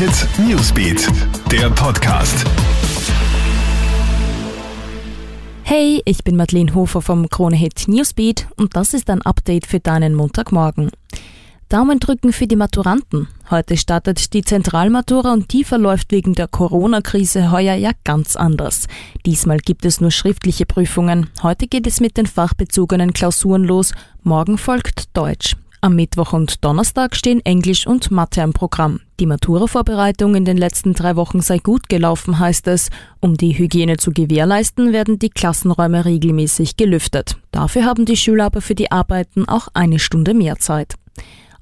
Hit Newsbeat, der Podcast. Hey, ich bin Madeleine Hofer vom Krone Hit Newsbeat und das ist ein Update für deinen Montagmorgen. Daumen drücken für die Maturanten. Heute startet die Zentralmatura und die verläuft wegen der Corona-Krise heuer ja ganz anders. Diesmal gibt es nur schriftliche Prüfungen. Heute geht es mit den fachbezogenen Klausuren los. Morgen folgt Deutsch. Am Mittwoch und Donnerstag stehen Englisch und Mathe im Programm. Die Matura-Vorbereitung in den letzten drei Wochen sei gut gelaufen, heißt es. Um die Hygiene zu gewährleisten, werden die Klassenräume regelmäßig gelüftet. Dafür haben die Schüler aber für die Arbeiten auch eine Stunde mehr Zeit.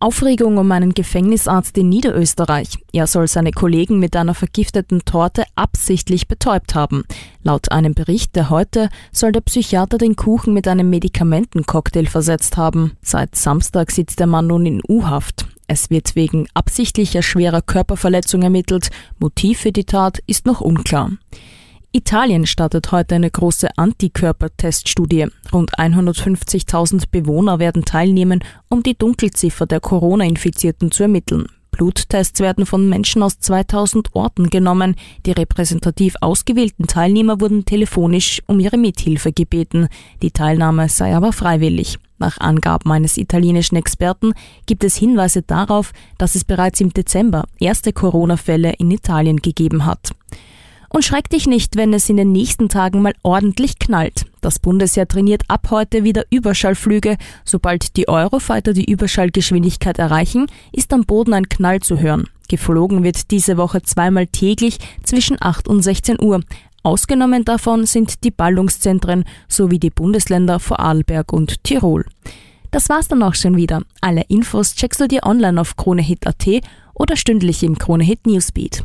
Aufregung um einen Gefängnisarzt in Niederösterreich. Er soll seine Kollegen mit einer vergifteten Torte absichtlich betäubt haben. Laut einem Bericht der heute soll der Psychiater den Kuchen mit einem Medikamentencocktail versetzt haben. Seit Samstag sitzt der Mann nun in U-Haft. Es wird wegen absichtlicher schwerer Körperverletzung ermittelt. Motiv für die Tat ist noch unklar. Italien startet heute eine große Antikörperteststudie. Rund 150.000 Bewohner werden teilnehmen, um die Dunkelziffer der Corona-Infizierten zu ermitteln. Bluttests werden von Menschen aus 2000 Orten genommen. Die repräsentativ ausgewählten Teilnehmer wurden telefonisch um ihre Mithilfe gebeten. Die Teilnahme sei aber freiwillig. Nach Angaben eines italienischen Experten gibt es Hinweise darauf, dass es bereits im Dezember erste Corona-Fälle in Italien gegeben hat. Und schreck dich nicht, wenn es in den nächsten Tagen mal ordentlich knallt. Das Bundesheer trainiert ab heute wieder Überschallflüge. Sobald die Eurofighter die Überschallgeschwindigkeit erreichen, ist am Boden ein Knall zu hören. Geflogen wird diese Woche zweimal täglich zwischen 8 und 16 Uhr. Ausgenommen davon sind die Ballungszentren sowie die Bundesländer Vorarlberg und Tirol. Das war's dann auch schon wieder. Alle Infos checkst du dir online auf kronehit.at oder stündlich im Kronehit Newsbeat.